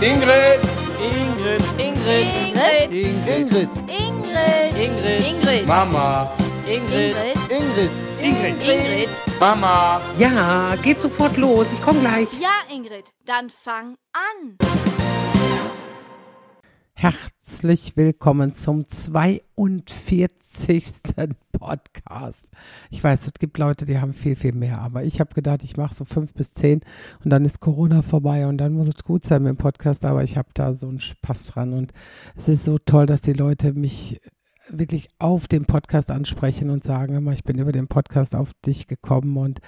Ingrid. Ingrid. Ingrid. Ingrid. Ingrid. Ingrid. Ingrid. Mama. Ingrid. Ingrid. Ingrid. Ingrid. Mama. Ja, geht sofort los. Ich komme gleich. Ja, Ingrid, dann fang an. Herzlich willkommen zum 42. Podcast. Ich weiß, es gibt Leute, die haben viel, viel mehr, aber ich habe gedacht, ich mache so fünf bis zehn und dann ist Corona vorbei und dann muss es gut sein mit dem Podcast, aber ich habe da so einen Spaß dran und es ist so toll, dass die Leute mich wirklich auf den Podcast ansprechen und sagen immer, ich bin über den Podcast auf dich gekommen und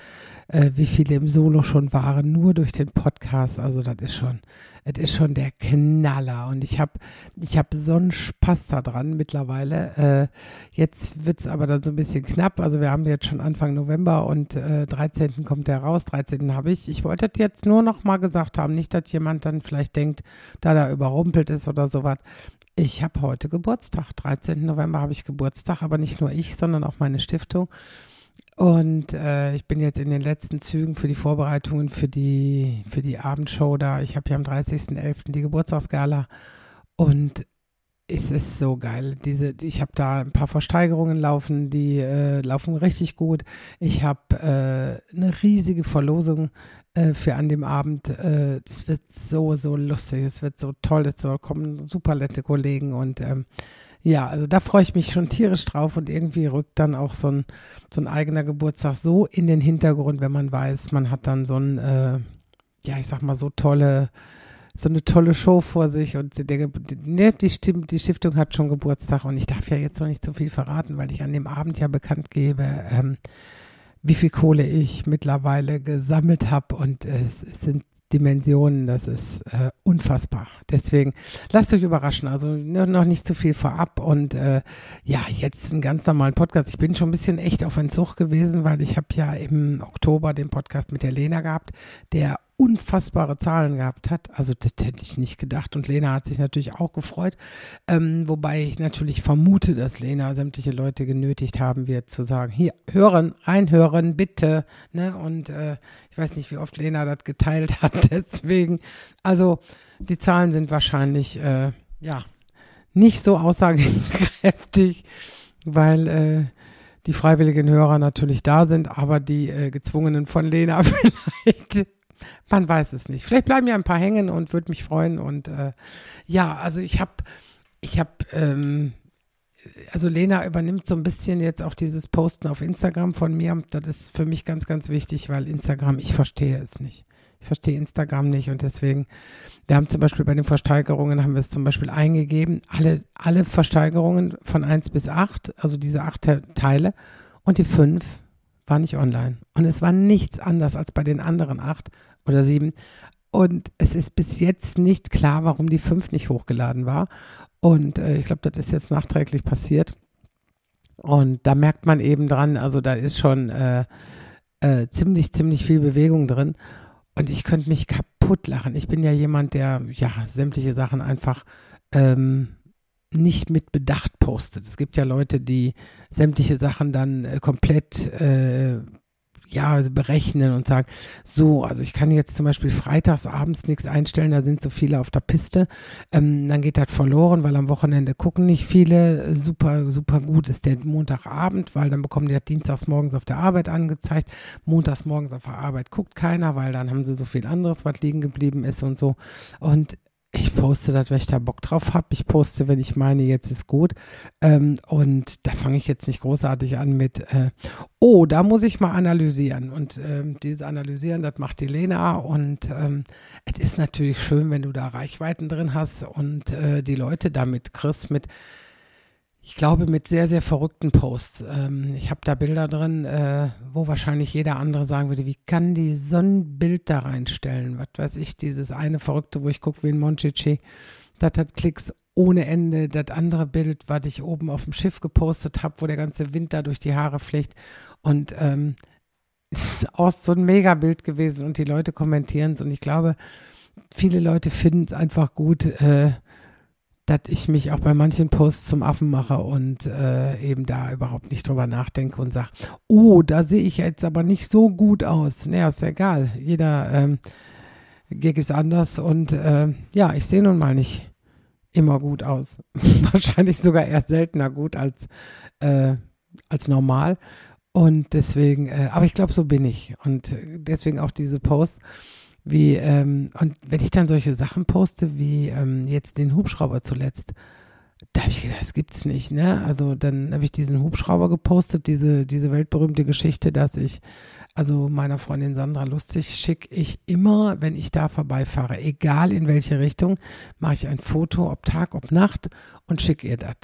äh, wie viele im Solo schon waren, nur durch den Podcast. Also das ist schon, das ist schon der Knaller. Und ich habe ich hab so einen Spaß daran mittlerweile. Äh, jetzt wird es aber dann so ein bisschen knapp. Also wir haben jetzt schon Anfang November und äh, 13. kommt der raus, 13. habe ich. Ich wollte jetzt nur noch mal gesagt haben, nicht, dass jemand dann vielleicht denkt, da da überrumpelt ist oder sowas. Ich habe heute Geburtstag. 13. November habe ich Geburtstag, aber nicht nur ich, sondern auch meine Stiftung. Und äh, ich bin jetzt in den letzten Zügen für die Vorbereitungen für die, für die Abendshow da. Ich habe ja am 30.11. die Geburtstagsgala. Und es ist so geil. Diese, ich habe da ein paar Versteigerungen laufen, die äh, laufen richtig gut. Ich habe äh, eine riesige Verlosung äh, für an dem Abend. Äh, es wird so, so lustig, es wird so toll, es kommen super nette Kollegen und ähm, ja, also da freue ich mich schon tierisch drauf und irgendwie rückt dann auch so ein, so ein eigener Geburtstag so in den Hintergrund, wenn man weiß, man hat dann so ein, äh, ja, ich sag mal, so tolle, so eine tolle Show vor sich und der, ne, die, die Stiftung hat schon Geburtstag und ich darf ja jetzt noch nicht so viel verraten, weil ich an dem Abend ja bekannt gebe, ähm, wie viel Kohle ich mittlerweile gesammelt habe und es, es sind Dimensionen, das ist äh, unfassbar. Deswegen lasst euch überraschen, also noch nicht zu viel vorab und äh, ja, jetzt einen ganz normalen Podcast. Ich bin schon ein bisschen echt auf Entzug gewesen, weil ich habe ja im Oktober den Podcast mit der Lena gehabt, der unfassbare Zahlen gehabt hat. Also das hätte ich nicht gedacht. Und Lena hat sich natürlich auch gefreut. Ähm, wobei ich natürlich vermute, dass Lena sämtliche Leute genötigt haben wird zu sagen, hier, hören, reinhören, bitte. Ne? Und äh, ich weiß nicht, wie oft Lena das geteilt hat. Deswegen, also die Zahlen sind wahrscheinlich, äh, ja, nicht so aussagekräftig, weil äh, die freiwilligen Hörer natürlich da sind, aber die äh, gezwungenen von Lena vielleicht man weiß es nicht. Vielleicht bleiben ja ein paar hängen und würde mich freuen. Und äh, ja, also ich habe, ich habe, ähm, also Lena übernimmt so ein bisschen jetzt auch dieses Posten auf Instagram von mir. Das ist für mich ganz, ganz wichtig, weil Instagram, ich verstehe es nicht. Ich verstehe Instagram nicht und deswegen, wir haben zum Beispiel bei den Versteigerungen, haben wir es zum Beispiel eingegeben, alle, alle Versteigerungen von 1 bis 8, also diese acht Teile und die fünf war nicht online. Und es war nichts anders als bei den anderen acht oder sieben. Und es ist bis jetzt nicht klar, warum die fünf nicht hochgeladen war. Und äh, ich glaube, das ist jetzt nachträglich passiert. Und da merkt man eben dran, also da ist schon äh, äh, ziemlich, ziemlich viel Bewegung drin. Und ich könnte mich kaputt lachen. Ich bin ja jemand, der ja sämtliche Sachen einfach ähm, nicht mit Bedacht postet. Es gibt ja Leute, die sämtliche Sachen dann äh, komplett äh, ja, berechnen und sagen, so, also ich kann jetzt zum Beispiel freitags abends nichts einstellen, da sind so viele auf der Piste, ähm, dann geht das verloren, weil am Wochenende gucken nicht viele, super, super gut ist der Montagabend, weil dann bekommen die das dienstags morgens auf der Arbeit angezeigt, montags morgens auf der Arbeit guckt keiner, weil dann haben sie so viel anderes, was liegen geblieben ist und so. Und ich poste das, wenn ich da Bock drauf habe. Ich poste, wenn ich meine, jetzt ist gut. Ähm, und da fange ich jetzt nicht großartig an mit, äh, oh, da muss ich mal analysieren. Und ähm, dieses Analysieren, das macht die Lena. Und ähm, es ist natürlich schön, wenn du da Reichweiten drin hast und äh, die Leute damit kriegst mit ich glaube, mit sehr, sehr verrückten Posts. Ähm, ich habe da Bilder drin, äh, wo wahrscheinlich jeder andere sagen würde, wie kann die so ein Bild da reinstellen? Was weiß ich, dieses eine Verrückte, wo ich gucke wie ein Monchichi, das hat Klicks ohne Ende. Das andere Bild, was ich oben auf dem Schiff gepostet habe, wo der ganze Wind da durch die Haare fliegt. Und ähm, ist auch so ein Megabild gewesen und die Leute kommentieren es. Und ich glaube, viele Leute finden es einfach gut, äh, dass ich mich auch bei manchen Posts zum Affen mache und äh, eben da überhaupt nicht drüber nachdenke und sage, oh, da sehe ich jetzt aber nicht so gut aus. Naja, ist ja egal. Jeder, ähm, Gig ist anders und äh, ja, ich sehe nun mal nicht immer gut aus. Wahrscheinlich sogar erst seltener gut als, äh, als normal. Und deswegen, äh, aber ich glaube, so bin ich. Und deswegen auch diese Posts, wie, ähm, und wenn ich dann solche Sachen poste, wie ähm, jetzt den Hubschrauber zuletzt, da habe ich gedacht, das gibt's nicht, ne? Also dann habe ich diesen Hubschrauber gepostet, diese, diese weltberühmte Geschichte, dass ich, also meiner Freundin Sandra lustig, schicke ich immer, wenn ich da vorbeifahre, egal in welche Richtung, mache ich ein Foto, ob Tag, ob Nacht und schicke ihr das.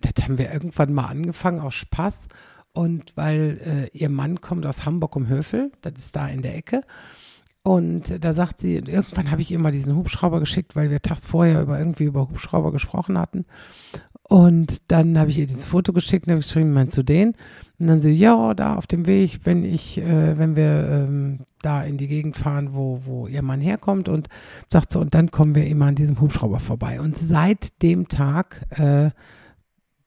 Das haben wir irgendwann mal angefangen aus Spaß und weil äh, ihr Mann kommt aus Hamburg um Höfel, das ist da in der Ecke. Und da sagt sie, irgendwann habe ich ihr mal diesen Hubschrauber geschickt, weil wir tags vorher über irgendwie über Hubschrauber gesprochen hatten. Und dann habe ich ihr dieses Foto geschickt und habe geschrieben, meinst du den? Und dann sie, ja, da auf dem Weg, wenn ich, äh, wenn wir ähm, da in die Gegend fahren, wo, wo ihr Mann herkommt und sagt so, und dann kommen wir immer an diesem Hubschrauber vorbei. Und seit dem Tag äh,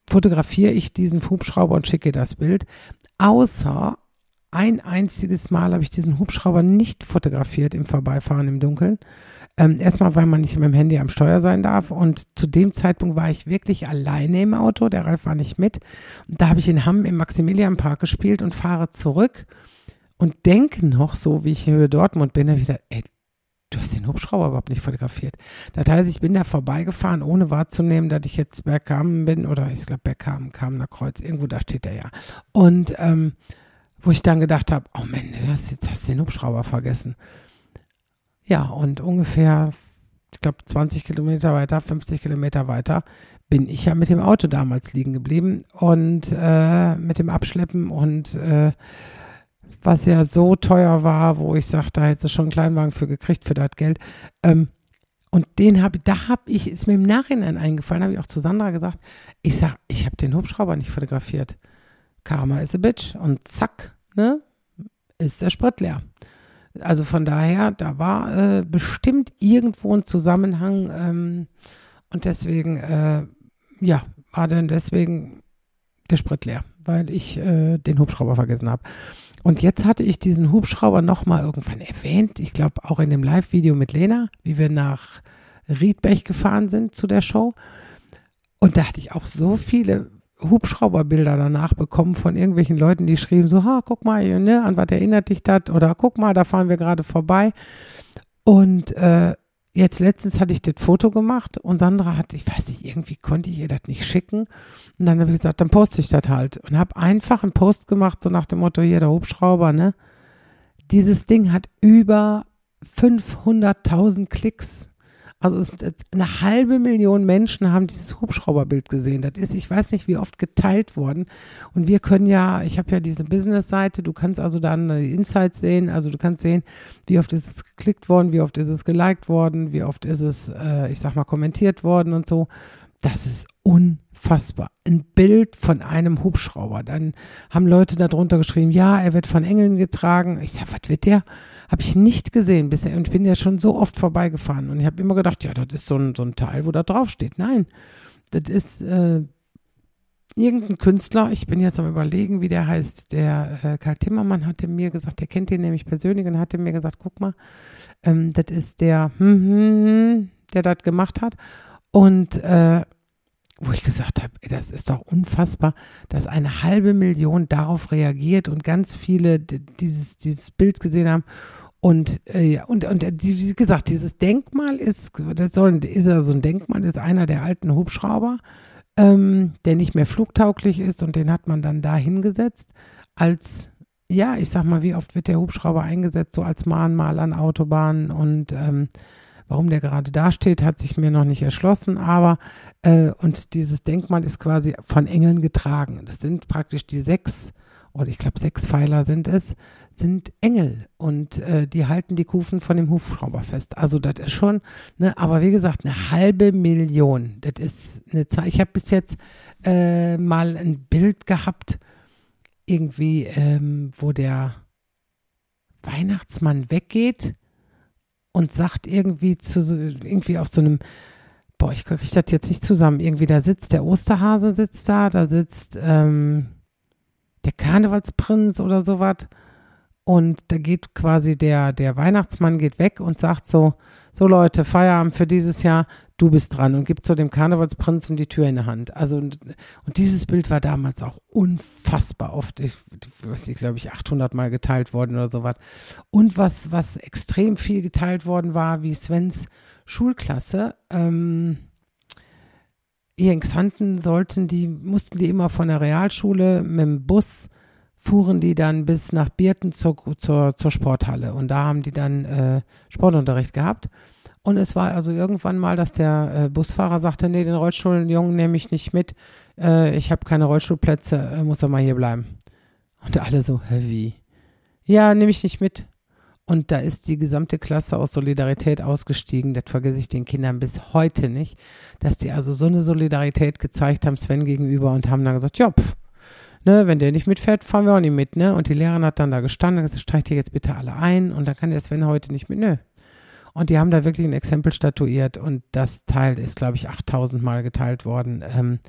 fotografiere ich diesen Hubschrauber und schicke das Bild. Außer ein einziges Mal habe ich diesen Hubschrauber nicht fotografiert im Vorbeifahren im Dunkeln. Ähm, erstmal, weil man nicht mit dem Handy am Steuer sein darf. Und zu dem Zeitpunkt war ich wirklich alleine im Auto. Der Ralf war nicht mit. Und da habe ich in Hamm im Maximilianpark gespielt und fahre zurück und denke noch so, wie ich in Dortmund bin, habe ich gesagt, ey, du hast den Hubschrauber überhaupt nicht fotografiert. Das heißt, ich bin da vorbeigefahren, ohne wahrzunehmen, dass ich jetzt Bergkamen bin oder ich glaube Bergkamen, Kamener Kreuz, irgendwo da steht er ja. Und ähm, wo ich dann gedacht habe, oh Mann, das, jetzt hast du den Hubschrauber vergessen. Ja, und ungefähr, ich glaube 20 Kilometer weiter, 50 Kilometer weiter, bin ich ja mit dem Auto damals liegen geblieben und äh, mit dem Abschleppen und äh, was ja so teuer war, wo ich sagte, da hätte schon einen Kleinwagen für gekriegt für das Geld. Ähm, und den habe da habe ich, ist mir im Nachhinein eingefallen, habe ich auch zu Sandra gesagt, ich sage, ich habe den Hubschrauber nicht fotografiert. Karma is a bitch. Und zack, ne, ist der Sprit leer. Also von daher, da war äh, bestimmt irgendwo ein Zusammenhang ähm, und deswegen, äh, ja, war dann deswegen der Sprit leer, weil ich äh, den Hubschrauber vergessen habe. Und jetzt hatte ich diesen Hubschrauber nochmal irgendwann erwähnt, ich glaube auch in dem Live-Video mit Lena, wie wir nach Riedbech gefahren sind zu der Show. Und da hatte ich auch so viele Hubschrauberbilder danach bekommen von irgendwelchen Leuten, die schrieben so, ha, guck mal, ne, an was erinnert dich das? Oder guck mal, da fahren wir gerade vorbei. Und äh, jetzt letztens hatte ich das Foto gemacht und Sandra hat, ich weiß nicht, irgendwie konnte ich ihr das nicht schicken. Und dann habe ich gesagt, dann poste ich das halt. Und habe einfach einen Post gemacht, so nach dem Motto, hier der Hubschrauber, ne? Dieses Ding hat über 500.000 Klicks. Also es, eine halbe Million Menschen haben dieses Hubschrauberbild gesehen. Das ist, ich weiß nicht, wie oft geteilt worden. Und wir können ja, ich habe ja diese Business-Seite, du kannst also dann die Insights sehen. Also du kannst sehen, wie oft ist es geklickt worden, wie oft ist es geliked worden, wie oft ist es, äh, ich sag mal, kommentiert worden und so. Das ist unfassbar. Ein Bild von einem Hubschrauber. Dann haben Leute darunter geschrieben, ja, er wird von Engeln getragen. Ich sag, was wird der? Habe ich nicht gesehen bisher und bin ja schon so oft vorbeigefahren. Und ich habe immer gedacht, ja, das ist so ein, so ein Teil, wo da drauf steht. Nein, das ist äh, irgendein Künstler, ich bin jetzt am überlegen, wie der heißt, der äh, Karl Timmermann hatte mir gesagt, der kennt den nämlich persönlich und hatte mir gesagt, guck mal, ähm, das ist der, hm, hm, hm, der das gemacht hat. Und äh, wo ich gesagt habe, das ist doch unfassbar, dass eine halbe Million darauf reagiert und ganz viele dieses, dieses Bild gesehen haben und, äh, und, und wie gesagt, dieses Denkmal ist, das soll, ist ja so ein Denkmal, ist einer der alten Hubschrauber, ähm, der nicht mehr flugtauglich ist und den hat man dann da hingesetzt als, ja, ich sag mal, wie oft wird der Hubschrauber eingesetzt, so als Mahnmal an Autobahnen und ähm, warum der gerade da steht, hat sich mir noch nicht erschlossen, aber äh, und dieses Denkmal ist quasi von Engeln getragen. Das sind praktisch die sechs oder ich glaube sechs Pfeiler sind es, sind Engel und äh, die halten die Kufen von dem Hubschrauber fest. Also das ist schon, ne, aber wie gesagt, eine halbe Million. Das ist eine Zahl. Ich habe bis jetzt äh, mal ein Bild gehabt, irgendwie, ähm, wo der Weihnachtsmann weggeht und sagt irgendwie zu irgendwie auf so einem boah, ich kriege das jetzt nicht zusammen. Irgendwie da sitzt der Osterhase sitzt da, da sitzt ähm, der Karnevalsprinz oder sowas. Und da geht quasi der, der Weihnachtsmann geht weg und sagt so, so Leute, Feierabend für dieses Jahr, du bist dran und gibt so dem Karnevalsprinzen die Tür in der Hand. Also und, und dieses Bild war damals auch unfassbar oft, ich, weiß nicht, glaube ich, 800 Mal geteilt worden oder sowas. Und was, was extrem viel geteilt worden war, wie Svens Schulklasse, ähm, hier in Xanten sollten die, mussten die immer von der Realschule mit dem Bus fuhren die dann bis nach Birten zur, zur, zur Sporthalle und da haben die dann äh, Sportunterricht gehabt. Und es war also irgendwann mal, dass der äh, Busfahrer sagte, nee, den Rollstuhljungen nehme ich nicht mit. Äh, ich habe keine Rollstuhlplätze, äh, muss er mal hier bleiben. Und alle so, hä, wie? Ja, nehme ich nicht mit. Und da ist die gesamte Klasse aus Solidarität ausgestiegen. Das vergesse ich den Kindern bis heute nicht, dass die also so eine Solidarität gezeigt haben Sven gegenüber und haben dann gesagt, ja, pff, ne, wenn der nicht mitfährt, fahren wir auch nicht mit, ne? Und die Lehrerin hat dann da gestanden und gesagt, steigt ihr jetzt bitte alle ein und dann kann der Sven heute nicht mit, nö. Und die haben da wirklich ein Exempel statuiert und das Teil ist, glaube ich, 8000 Mal geteilt worden ähm,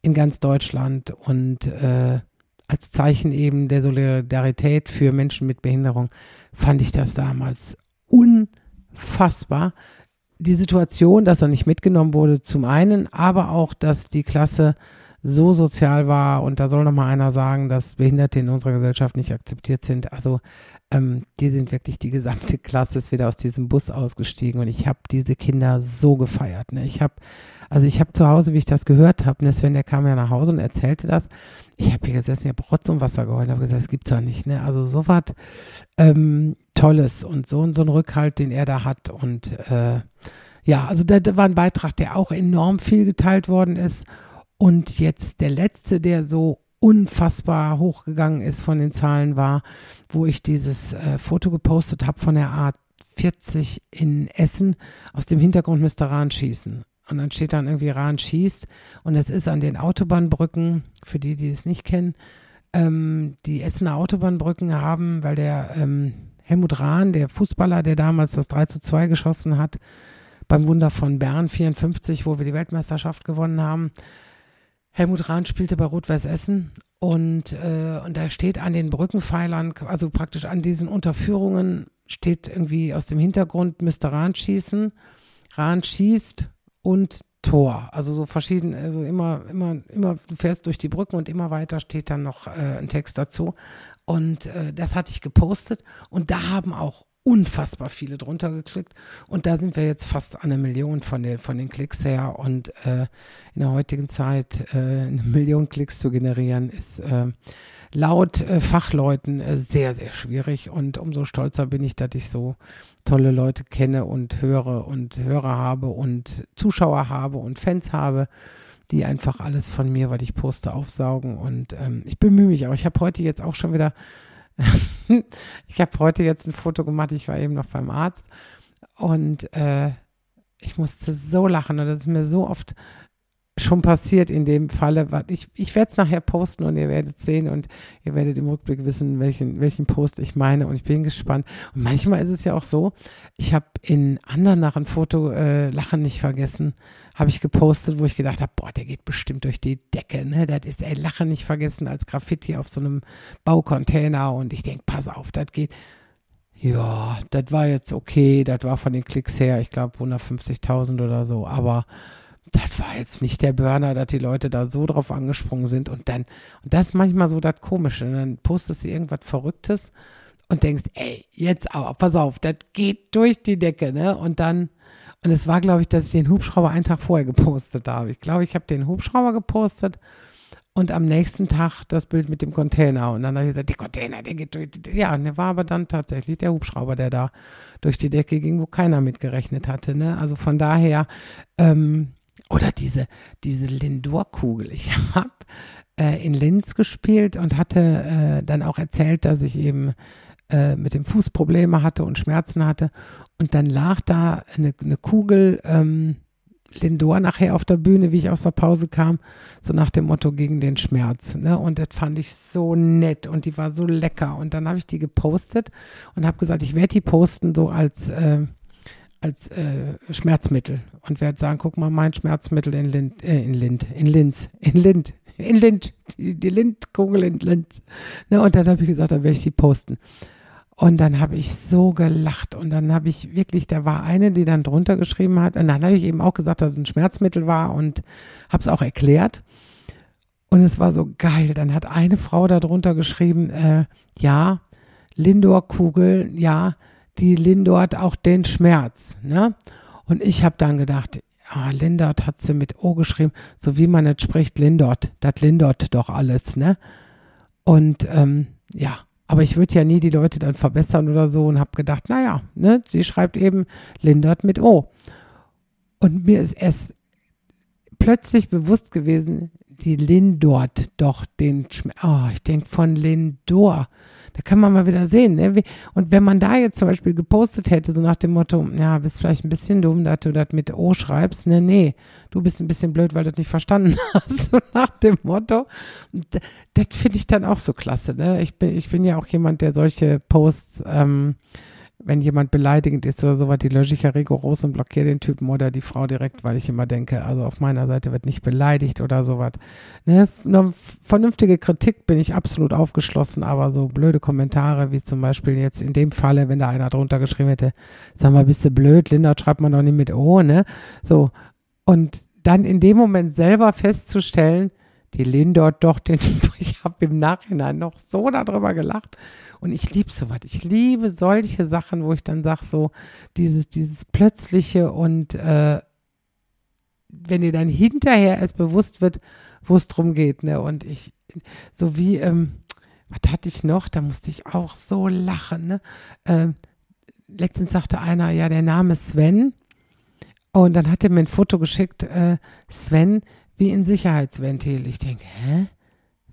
in ganz Deutschland und äh, als Zeichen eben der Solidarität für Menschen mit Behinderung fand ich das damals unfassbar. Die Situation, dass er nicht mitgenommen wurde, zum einen, aber auch, dass die Klasse so sozial war und da soll noch mal einer sagen, dass Behinderte in unserer Gesellschaft nicht akzeptiert sind. Also ähm, die sind wirklich die gesamte Klasse ist wieder aus diesem Bus ausgestiegen und ich habe diese Kinder so gefeiert. Ne? Ich habe also ich habe zu Hause, wie ich das gehört habe, ne, Sven, der kam ja nach Hause und erzählte das. Ich habe hier gesessen, ich habe Rotz und Wasser geholt, habe gesagt, das gibt's doch nicht. Ne? Also so was ähm, Tolles und so, und so ein Rückhalt, den er da hat. Und äh, ja, also da, da war ein Beitrag, der auch enorm viel geteilt worden ist. Und jetzt der letzte, der so unfassbar hochgegangen ist von den Zahlen, war, wo ich dieses äh, Foto gepostet habe von der Art 40 in Essen. Aus dem Hintergrund müsste Rahn schießen. Und dann steht dann irgendwie Rahn schießt. Und es ist an den Autobahnbrücken, für die, die es nicht kennen, ähm, die Essener Autobahnbrücken haben, weil der ähm, Helmut Rahn, der Fußballer, der damals das 3 zu 2 geschossen hat, beim Wunder von Bern 54, wo wir die Weltmeisterschaft gewonnen haben. Helmut Rahn spielte bei Rot-Weiß Essen und, äh, und da steht an den Brückenpfeilern, also praktisch an diesen Unterführungen, steht irgendwie aus dem Hintergrund, müsste Rahn schießen. Rahn schießt und Tor. Also so verschieden, also immer, immer, immer, du fährst durch die Brücken und immer weiter steht dann noch äh, ein Text dazu. Und äh, das hatte ich gepostet und da haben auch unfassbar viele drunter geklickt. Und da sind wir jetzt fast an einer Million von den, von den Klicks her. Und äh, in der heutigen Zeit äh, eine Million Klicks zu generieren, ist äh, laut äh, Fachleuten äh, sehr, sehr schwierig. Und umso stolzer bin ich, dass ich so tolle Leute kenne und höre und Hörer habe und Zuschauer habe und Fans habe, die einfach alles von mir, weil ich poste, aufsaugen. Und ähm, ich bemühe mich auch. Ich habe heute jetzt auch schon wieder, ich habe heute jetzt ein Foto gemacht. Ich war eben noch beim Arzt und äh, ich musste so lachen das ist mir so oft schon passiert in dem Falle. Ich, ich werde es nachher posten und ihr werdet sehen und ihr werdet im Rückblick wissen, welchen, welchen Post ich meine und ich bin gespannt. Und manchmal ist es ja auch so, ich habe in anderen nach ein Foto äh, Lachen nicht vergessen, habe ich gepostet, wo ich gedacht habe, boah, der geht bestimmt durch die Decke, ne? Das ist ey, Lachen nicht vergessen als Graffiti auf so einem Baucontainer und ich denke, pass auf, das geht. Ja, das war jetzt okay, das war von den Klicks her, ich glaube 150.000 oder so, aber das war jetzt nicht der Burner, dass die Leute da so drauf angesprungen sind und dann, und das ist manchmal so das Komische, und dann postest du irgendwas Verrücktes und denkst, ey, jetzt aber, pass auf, das geht durch die Decke, ne? Und dann, und es war, glaube ich, dass ich den Hubschrauber einen Tag vorher gepostet habe. Ich glaube, ich habe den Hubschrauber gepostet und am nächsten Tag das Bild mit dem Container. Und dann habe ich gesagt, der Container, der geht durch die Decke. Ja, und der war aber dann tatsächlich der Hubschrauber, der da durch die Decke ging, wo keiner mitgerechnet hatte. Ne? Also von daher, ähm, oder diese, diese Lindor-Kugel. Ich habe äh, in Linz gespielt und hatte äh, dann auch erzählt, dass ich eben äh, mit dem Fuß Probleme hatte und Schmerzen hatte. Und dann lag da eine, eine Kugel ähm, Lindor nachher auf der Bühne, wie ich aus der Pause kam, so nach dem Motto gegen den Schmerz. Ne? Und das fand ich so nett und die war so lecker. Und dann habe ich die gepostet und habe gesagt, ich werde die posten so als äh, als äh, Schmerzmittel und werde sagen, guck mal, mein Schmerzmittel in Lind, äh, in Lind, in Linz, in Lind, in Lind, die, die Lindkugel in Linz. Ne, und dann habe ich gesagt, dann werde ich die posten. Und dann habe ich so gelacht. Und dann habe ich wirklich, da war eine, die dann drunter geschrieben hat. Und dann habe ich eben auch gesagt, dass es ein Schmerzmittel war und habe es auch erklärt. Und es war so geil. Dann hat eine Frau darunter geschrieben, äh, ja, Lindor-Kugel, ja, die lindort auch den Schmerz. Ne? Und ich habe dann gedacht, ah, Lindort hat sie mit O geschrieben, so wie man jetzt spricht, Lindort. Das lindort doch alles, ne? Und ähm, ja, aber ich würde ja nie die Leute dann verbessern oder so und habe gedacht, naja, ne, sie schreibt eben Lindort mit O. Und mir ist erst plötzlich bewusst gewesen, die Lindort doch den Schmerz. Oh, ich denke von Lindor. Da kann man mal wieder sehen. Ne? Und wenn man da jetzt zum Beispiel gepostet hätte, so nach dem Motto, ja, bist vielleicht ein bisschen dumm, dass du das mit O schreibst. Ne, nee, du bist ein bisschen blöd, weil du das nicht verstanden hast. So nach dem Motto. Das finde ich dann auch so klasse. Ne? Ich, bin, ich bin ja auch jemand, der solche Posts ähm, wenn jemand beleidigend ist oder sowas, die lösche ich ja rigoros und blockiere den Typen oder die Frau direkt, weil ich immer denke, also auf meiner Seite wird nicht beleidigt oder sowas. Ne? Eine vernünftige Kritik bin ich absolut aufgeschlossen, aber so blöde Kommentare, wie zum Beispiel jetzt in dem Falle, wenn da einer drunter geschrieben hätte, sag mal, bist du blöd, Linda, schreibt man doch nicht mit O, ne? So. Und dann in dem Moment selber festzustellen, die Lindort doch den, ich habe im Nachhinein noch so darüber gelacht. Und ich liebe sowas. Ich liebe solche Sachen, wo ich dann sage, so dieses, dieses Plötzliche und äh, wenn dir dann hinterher es bewusst wird, wo es drum geht, ne? Und ich, so wie, ähm, was hatte ich noch? Da musste ich auch so lachen, ne? Ähm, letztens sagte einer, ja, der Name Sven. Und dann hat er mir ein Foto geschickt, äh, Sven, wie ein Sicherheitsventil. Ich denke, hä?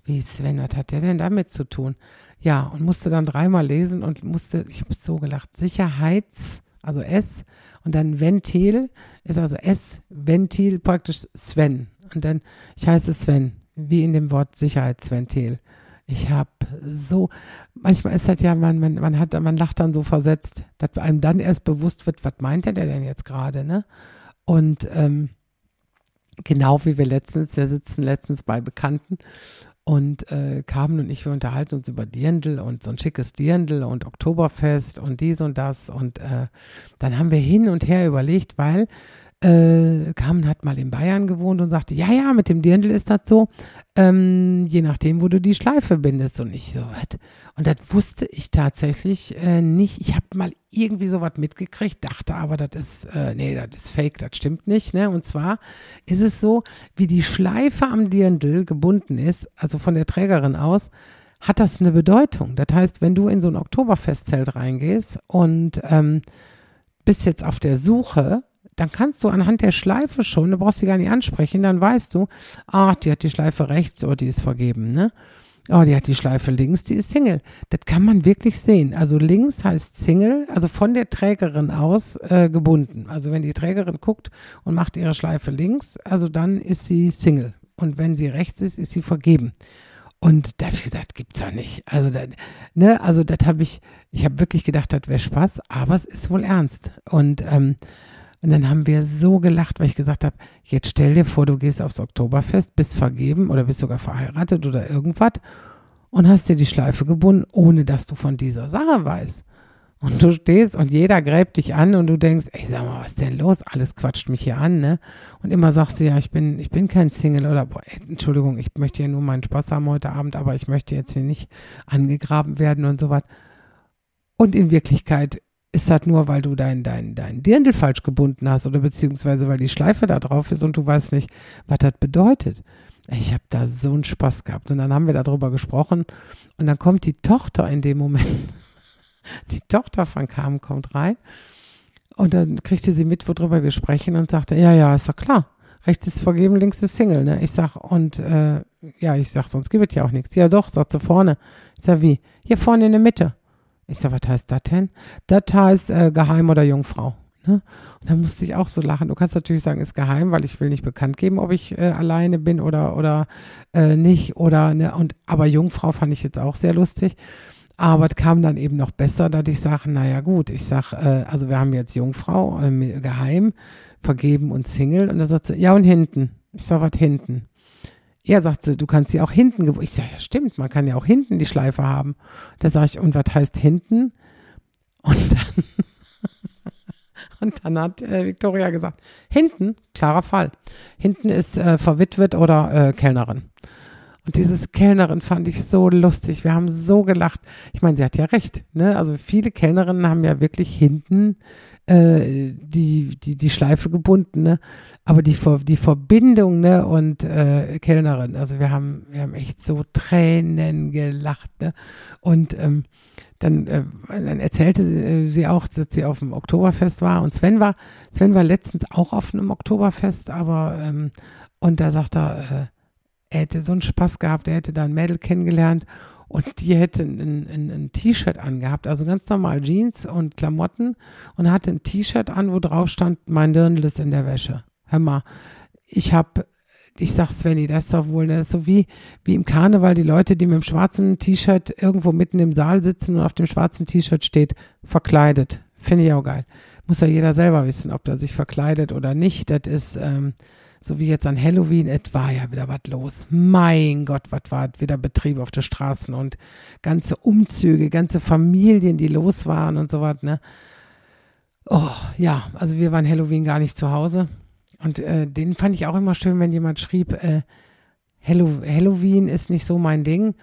Wie Sven, was hat der denn damit zu tun? Ja, und musste dann dreimal lesen und musste, ich habe so gelacht, Sicherheits, also S und dann Ventil ist also S, Ventil praktisch Sven. Und dann, ich heiße Sven, wie in dem Wort Sicherheitsventil. Ich habe so, manchmal ist das ja, man, man, man, hat, man lacht dann so versetzt, dass einem dann erst bewusst wird, was meint er denn jetzt gerade, ne? Und ähm, Genau wie wir letztens, wir sitzen letztens bei Bekannten und äh, Carmen und ich, wir unterhalten uns über Dirndl und so ein schickes Dirndl und Oktoberfest und dies und das. Und äh, dann haben wir hin und her überlegt, weil äh, Carmen hat mal in Bayern gewohnt und sagte, ja, ja, mit dem Dirndl ist das so, ähm, je nachdem, wo du die Schleife bindest. Und ich so, was? Und das wusste ich tatsächlich äh, nicht. Ich habe mal irgendwie sowas mitgekriegt, dachte aber, das ist, äh, nee, das ist fake, das stimmt nicht. Ne? Und zwar ist es so, wie die Schleife am Dirndl gebunden ist, also von der Trägerin aus, hat das eine Bedeutung. Das heißt, wenn du in so ein Oktoberfestzelt reingehst und ähm, bist jetzt auf der Suche dann kannst du anhand der Schleife schon, du brauchst sie gar nicht ansprechen, dann weißt du, ach, die hat die Schleife rechts oder die ist vergeben, ne? Oh, die hat die Schleife links, die ist Single. Das kann man wirklich sehen. Also links heißt Single, also von der Trägerin aus äh, gebunden. Also wenn die Trägerin guckt und macht ihre Schleife links, also dann ist sie Single. Und wenn sie rechts ist, ist sie vergeben. Und da habe ich gesagt, gibt's doch nicht. Also, da, ne, also das habe ich, ich habe wirklich gedacht, das wäre Spaß, aber es ist wohl ernst. Und ähm, und dann haben wir so gelacht, weil ich gesagt habe, jetzt stell dir vor, du gehst aufs Oktoberfest, bist vergeben oder bist sogar verheiratet oder irgendwas und hast dir die Schleife gebunden, ohne dass du von dieser Sache weißt. Und du stehst und jeder gräbt dich an und du denkst, ey, sag mal, was ist denn los? Alles quatscht mich hier an, ne? Und immer sagst du, ja, ich bin, ich bin kein Single oder, boah, ey, Entschuldigung, ich möchte hier nur meinen Spaß haben heute Abend, aber ich möchte jetzt hier nicht angegraben werden und so was. Und in Wirklichkeit ist das nur, weil du dein, dein, dein Dirndl falsch gebunden hast oder beziehungsweise weil die Schleife da drauf ist und du weißt nicht, was das bedeutet. Ich habe da so einen Spaß gehabt und dann haben wir darüber gesprochen und dann kommt die Tochter in dem Moment, die Tochter von Carmen kommt rein und dann kriegte sie mit, worüber wir sprechen und sagte, ja, ja, ist doch klar. Rechts ist vergeben, links ist Single, ne? Ich sag, und äh, ja, ich sag, sonst gibt es ja auch nichts. Ja doch, sagt sie vorne. Ich sag, wie? Hier vorne in der Mitte. Ich sag, was heißt das denn? Das heißt äh, geheim oder Jungfrau. Ne? Und da musste ich auch so lachen. Du kannst natürlich sagen, ist geheim, weil ich will nicht bekannt geben, ob ich äh, alleine bin oder oder äh, nicht oder ne und aber Jungfrau fand ich jetzt auch sehr lustig. Aber es kam dann eben noch besser, dass ich sage, naja gut, ich sag, äh, also wir haben jetzt Jungfrau, äh, geheim, vergeben und Single. Und da sagt sie, ja und hinten. Ich sag, was hinten? Ja, sagt sie, du kannst sie auch hinten. Ich sage, ja, stimmt, man kann ja auch hinten die Schleife haben. Da sage ich, und was heißt hinten? Und dann, und dann hat äh, Victoria gesagt, hinten, klarer Fall, hinten ist äh, verwitwet oder äh, Kellnerin. Und dieses Kellnerin fand ich so lustig. Wir haben so gelacht. Ich meine, sie hat ja recht. Ne? Also viele Kellnerinnen haben ja wirklich hinten äh, die, die, die Schleife gebunden. Ne? Aber die, die Verbindung ne? und äh, Kellnerin, also wir haben, wir haben echt so Tränen gelacht. Ne? Und ähm, dann, äh, dann erzählte sie, äh, sie, auch, dass sie auf dem Oktoberfest war. Und Sven war, Sven war letztens auch auf einem Oktoberfest, aber ähm, und da sagt er, äh, er hätte so einen Spaß gehabt, er hätte da ein Mädel kennengelernt und die hätte ein, ein, ein T-Shirt angehabt, also ganz normal Jeans und Klamotten und hatte ein T-Shirt an, wo drauf stand, mein Dirndl ist in der Wäsche. Hör mal, ich habe ich sag Svenny, das ist doch wohl, das ist so wie, wie im Karneval die Leute, die mit dem schwarzen T-Shirt irgendwo mitten im Saal sitzen und auf dem schwarzen T-Shirt steht, verkleidet. Finde ich auch geil. Muss ja jeder selber wissen, ob er sich verkleidet oder nicht. Das ist, ähm, so wie jetzt an Halloween, es war ja wieder was los. Mein Gott, was war wieder Betrieb auf den Straßen und ganze Umzüge, ganze Familien, die los waren und so was, ne? Oh, ja, also wir waren Halloween gar nicht zu Hause. Und äh, den fand ich auch immer schön, wenn jemand schrieb, äh, Halloween ist nicht so mein Ding.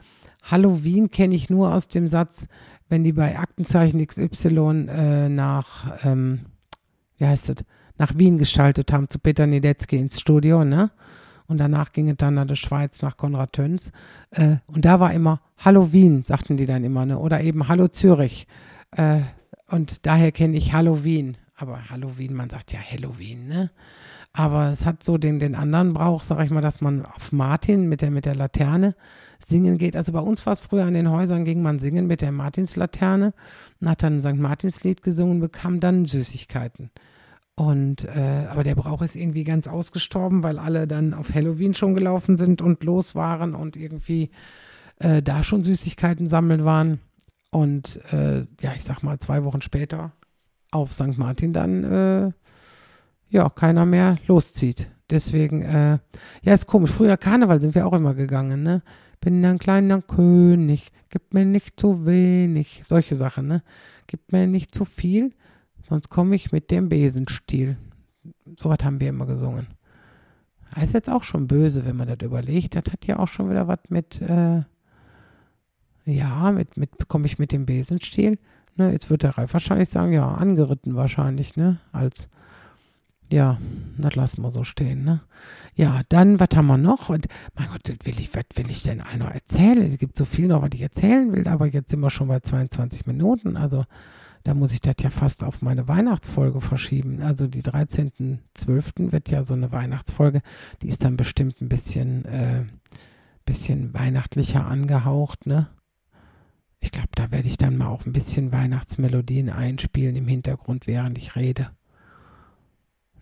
Halloween kenne ich nur aus dem Satz, wenn die bei Aktenzeichen XY äh, nach, ähm, wie heißt das, nach Wien geschaltet haben, zu Peter Niedetzky ins Studio, ne? Und danach ging es dann nach der Schweiz, nach Konrad Töns. Äh, und da war immer Hallo Wien, sagten die dann immer, ne? Oder eben Hallo Zürich. Äh, und daher kenne ich Halloween. Aber Halloween, man sagt ja Halloween, ne? Aber es hat so den, den anderen Brauch, sag ich mal, dass man auf Martin mit der, mit der Laterne singen geht. Also bei uns war es früher an den Häusern, ging man singen mit der Martinslaterne und hat dann ein St. Martinslied gesungen, bekam dann Süßigkeiten. Und äh, aber der Brauch ist irgendwie ganz ausgestorben, weil alle dann auf Halloween schon gelaufen sind und los waren und irgendwie äh, da schon Süßigkeiten sammeln waren. Und äh, ja, ich sag mal, zwei Wochen später auf St. Martin dann äh, ja keiner mehr loszieht. Deswegen, äh, ja, ist komisch. Früher Karneval sind wir auch immer gegangen, ne? Bin ein kleiner König, gib mir nicht zu wenig. Solche Sachen, ne? Gib mir nicht zu viel sonst komme ich mit dem Besenstiel. So was haben wir immer gesungen. Das ist jetzt auch schon böse, wenn man das überlegt. Das hat ja auch schon wieder was mit, äh, ja, mit, mit, komme ich mit dem Besenstiel. Ne, jetzt wird der Ralf wahrscheinlich sagen, ja, angeritten wahrscheinlich, ne, als, ja, das lassen wir so stehen, ne. Ja, dann, was haben wir noch? Und, mein Gott, will ich, was will ich denn all noch erzählen? Es gibt so viel noch, was ich erzählen will, aber jetzt sind wir schon bei 22 Minuten, also, da muss ich das ja fast auf meine Weihnachtsfolge verschieben. Also die 13.12. wird ja so eine Weihnachtsfolge, die ist dann bestimmt ein bisschen, äh, bisschen weihnachtlicher angehaucht, ne? Ich glaube, da werde ich dann mal auch ein bisschen Weihnachtsmelodien einspielen im Hintergrund, während ich rede.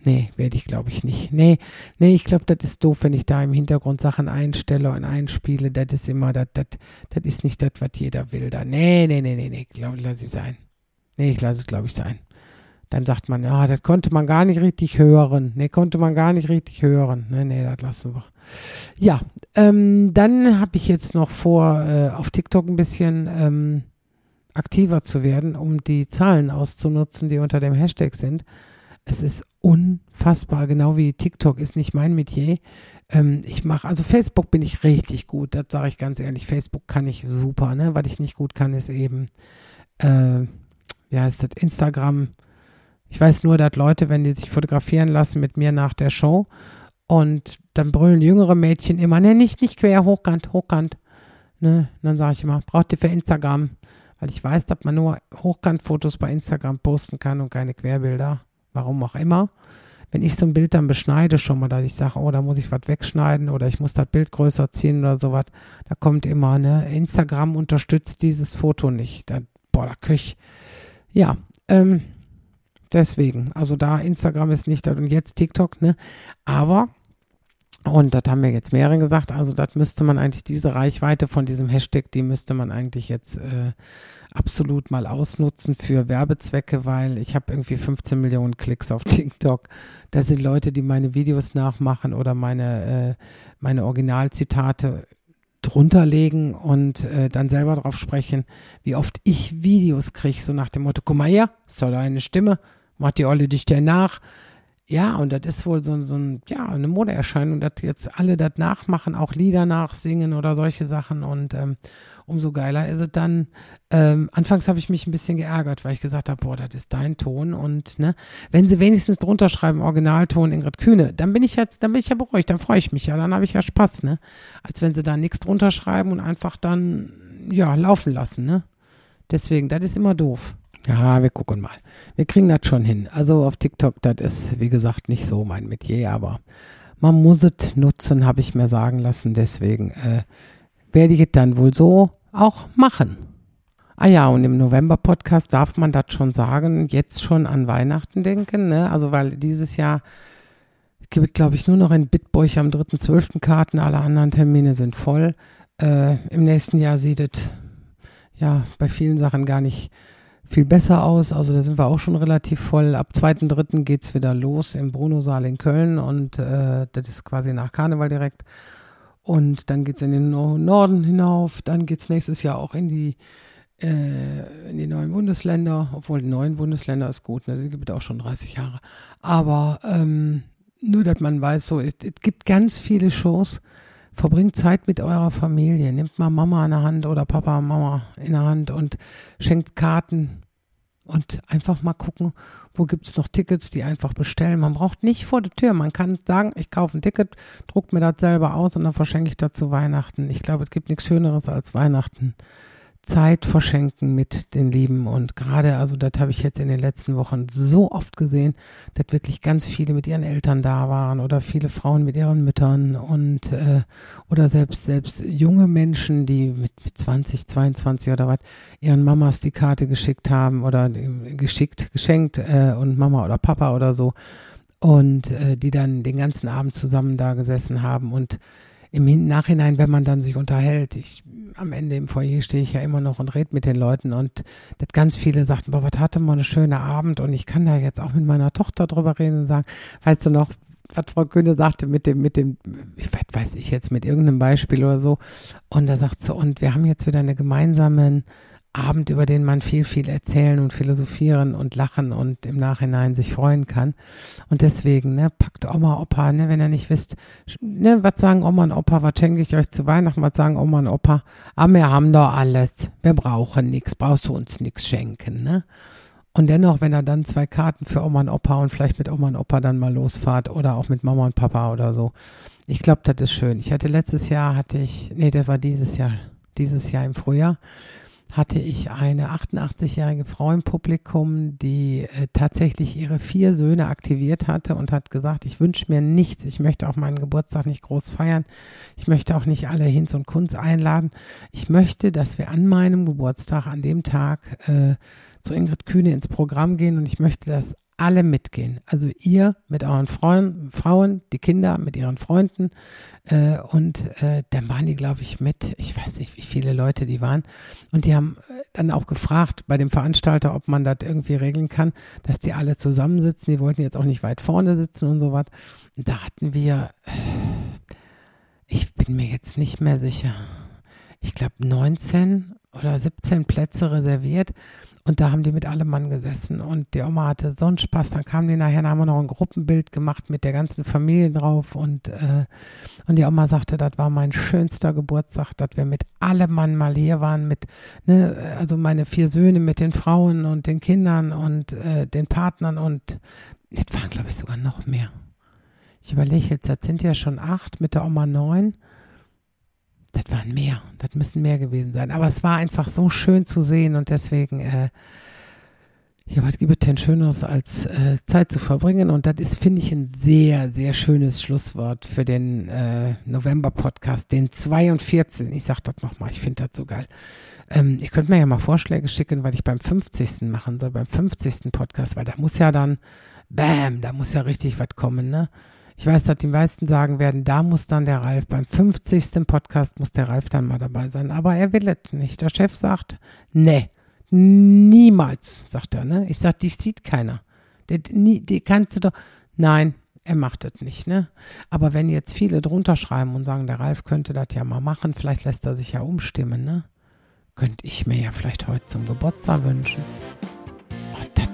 Nee, werde ich glaube ich nicht. Nee, nee, ich glaube, das ist doof, wenn ich da im Hintergrund Sachen einstelle und einspiele. Das ist immer, das, ist nicht das, was jeder will da. Nee, nee, nee, nee, nee, glaube, lass ich sein. Nee, ich lasse es, glaube ich, sein. Dann sagt man, ja, das konnte man gar nicht richtig hören. Nee, konnte man gar nicht richtig hören. Nee, nee, das lassen wir. Ja, ähm, dann habe ich jetzt noch vor, äh, auf TikTok ein bisschen ähm, aktiver zu werden, um die Zahlen auszunutzen, die unter dem Hashtag sind. Es ist unfassbar, genau wie TikTok ist nicht mein Metier. Ähm, ich mache, also Facebook bin ich richtig gut, das sage ich ganz ehrlich. Facebook kann ich super, ne? Was ich nicht gut kann, ist eben äh, wie heißt das, Instagram. Ich weiß nur, dass Leute, wenn die sich fotografieren lassen mit mir nach der Show und dann brüllen jüngere Mädchen immer, ne, nicht, nicht quer, hochkant, hochkant. Ne? Und dann sage ich immer, braucht ihr für Instagram? Weil ich weiß, dass man nur Hochkant-Fotos bei Instagram posten kann und keine Querbilder. Warum auch immer. Wenn ich so ein Bild dann beschneide schon mal, dass ich sage, oh, da muss ich was wegschneiden oder ich muss das Bild größer ziehen oder sowas, da kommt immer, ne, Instagram unterstützt dieses Foto nicht. Da, boah, da kriege ich ja, ähm, deswegen. Also da Instagram ist nicht und jetzt TikTok, ne? Aber, und das haben mir jetzt mehrere gesagt, also das müsste man eigentlich, diese Reichweite von diesem Hashtag, die müsste man eigentlich jetzt äh, absolut mal ausnutzen für Werbezwecke, weil ich habe irgendwie 15 Millionen Klicks auf TikTok. Da sind Leute, die meine Videos nachmachen oder meine, äh, meine Originalzitate drunter legen und äh, dann selber drauf sprechen, wie oft ich Videos kriege, so nach dem Motto, guck mal her, doch deine Stimme, macht die Olle dich denn nach? Ja, und das ist wohl so, so ein, ja, eine Modeerscheinung, dass jetzt alle das nachmachen, auch Lieder nachsingen oder solche Sachen und ähm, umso geiler ist es dann. Ähm, anfangs habe ich mich ein bisschen geärgert, weil ich gesagt habe, boah, das ist dein Ton und ne, wenn sie wenigstens drunter schreiben, Originalton Ingrid Kühne, dann bin ich jetzt, dann bin ich ja beruhigt, dann freue ich mich ja, dann habe ich ja Spaß, ne? Als wenn sie da nichts drunter schreiben und einfach dann, ja, laufen lassen, ne? Deswegen, das ist immer doof. Ja, wir gucken mal. Wir kriegen das schon hin. Also auf TikTok, das ist, wie gesagt, nicht so mein Metier, aber man muss es nutzen, habe ich mir sagen lassen. Deswegen äh, werde ich es dann wohl so auch machen. Ah ja, und im November-Podcast darf man das schon sagen, jetzt schon an Weihnachten denken, ne? Also weil dieses Jahr gibt es, glaube ich, nur noch in Bitburg am 3.12. Karten, alle anderen Termine sind voll. Äh, Im nächsten Jahr sieht es ja bei vielen Sachen gar nicht viel besser aus. Also da sind wir auch schon relativ voll. Ab 2.3. geht es wieder los im Bruno-Saal in Köln und äh, das ist quasi nach Karneval direkt. Und dann geht es in den Norden hinauf. Dann geht es nächstes Jahr auch in die, äh, in die neuen Bundesländer. Obwohl die neuen Bundesländer ist gut, ne? die gibt es auch schon 30 Jahre. Aber ähm, nur, dass man weiß, so, es gibt ganz viele Shows verbringt Zeit mit eurer Familie. Nehmt mal Mama in der Hand oder Papa, Mama in der Hand und schenkt Karten und einfach mal gucken, wo gibt es noch Tickets, die einfach bestellen. Man braucht nicht vor der Tür. Man kann sagen, ich kaufe ein Ticket, druck mir das selber aus und dann verschenke ich das zu Weihnachten. Ich glaube, es gibt nichts Schöneres als Weihnachten. Zeit verschenken mit den Lieben. Und gerade, also das habe ich jetzt in den letzten Wochen so oft gesehen, dass wirklich ganz viele mit ihren Eltern da waren oder viele Frauen mit ihren Müttern und äh, oder selbst selbst junge Menschen, die mit, mit 20, 22 oder was ihren Mamas die Karte geschickt haben oder geschickt, geschenkt äh, und Mama oder Papa oder so und äh, die dann den ganzen Abend zusammen da gesessen haben und im Nachhinein, wenn man dann sich unterhält, ich am Ende im Foyer stehe ich ja immer noch und rede mit den Leuten und das ganz viele sagten, boah, was hatte man einen schönen Abend und ich kann da jetzt auch mit meiner Tochter drüber reden und sagen, weißt du noch, was Frau Kühne sagte mit dem, mit dem, ich weiß ich jetzt, mit irgendeinem Beispiel oder so. Und da sagt sie, und wir haben jetzt wieder eine gemeinsame Abend, über den man viel, viel erzählen und philosophieren und lachen und im Nachhinein sich freuen kann. Und deswegen, ne, packt Oma, Opa, ne, wenn ihr nicht wisst, ne, was sagen Oma und Opa, was schenke ich euch zu Weihnachten, was sagen Oma und Opa, ah, wir haben doch alles, wir brauchen nichts, brauchst du uns nichts schenken, ne. Und dennoch, wenn er dann zwei Karten für Oma und Opa und vielleicht mit Oma und Opa dann mal losfahrt oder auch mit Mama und Papa oder so. Ich glaube, das ist schön. Ich hatte letztes Jahr, hatte ich, nee, das war dieses Jahr, dieses Jahr im Frühjahr, hatte ich eine 88-jährige Frau im Publikum, die äh, tatsächlich ihre vier Söhne aktiviert hatte und hat gesagt, ich wünsche mir nichts, ich möchte auch meinen Geburtstag nicht groß feiern, ich möchte auch nicht alle Hinz und Kunz einladen, ich möchte, dass wir an meinem Geburtstag, an dem Tag äh, zu Ingrid Kühne ins Programm gehen und ich möchte, dass alle mitgehen. Also ihr mit euren Freund, Frauen, die Kinder mit ihren Freunden. Äh, und äh, dann waren die, glaube ich, mit, ich weiß nicht, wie viele Leute die waren. Und die haben äh, dann auch gefragt bei dem Veranstalter, ob man das irgendwie regeln kann, dass die alle zusammensitzen. Die wollten jetzt auch nicht weit vorne sitzen und so was. Da hatten wir, äh, ich bin mir jetzt nicht mehr sicher, ich glaube 19 oder 17 Plätze reserviert. Und da haben die mit allem Mann gesessen und die Oma hatte so einen Spaß. Dann kamen die nachher, dann haben wir noch ein Gruppenbild gemacht mit der ganzen Familie drauf und, äh, und die Oma sagte, das war mein schönster Geburtstag, dass wir mit allem Mann mal hier waren, mit, ne, also meine vier Söhne mit den Frauen und den Kindern und äh, den Partnern und es waren, glaube ich, sogar noch mehr. Ich überlege jetzt, das sind ja schon acht, mit der Oma neun das waren mehr, das müssen mehr gewesen sein. Aber es war einfach so schön zu sehen und deswegen, äh, ja, was gibt es denn Schöneres als äh, Zeit zu verbringen? Und das ist, finde ich, ein sehr, sehr schönes Schlusswort für den äh, November-Podcast, den 42. Ich sage das nochmal, ich finde das so geil. Ähm, ihr könnt mir ja mal Vorschläge schicken, weil ich beim 50. machen soll, beim 50. Podcast, weil da muss ja dann, bam, da muss ja richtig was kommen, ne? Ich weiß, dass die meisten sagen werden, da muss dann der Ralf, beim 50. Podcast muss der Ralf dann mal dabei sein. Aber er will es nicht. Der Chef sagt, nee, niemals, sagt er. Ne? Ich sage, die sieht keiner. Die, die, die kannst du doch, nein, er macht es nicht, ne? Aber wenn jetzt viele drunter schreiben und sagen, der Ralf könnte das ja mal machen, vielleicht lässt er sich ja umstimmen, ne? Könnte ich mir ja vielleicht heute zum Geburtstag wünschen.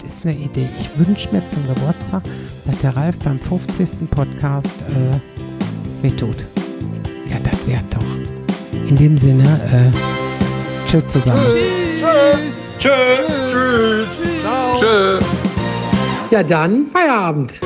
Ist eine Idee. Ich wünsche mir zum Geburtstag, dass der Ralf beim 50. Podcast äh, mittut. Ja, das wäre doch. In dem Sinne, äh, tschüss zusammen. Tschüss. Tschüss. Tschüss. Tschüss. Ja, dann Feierabend.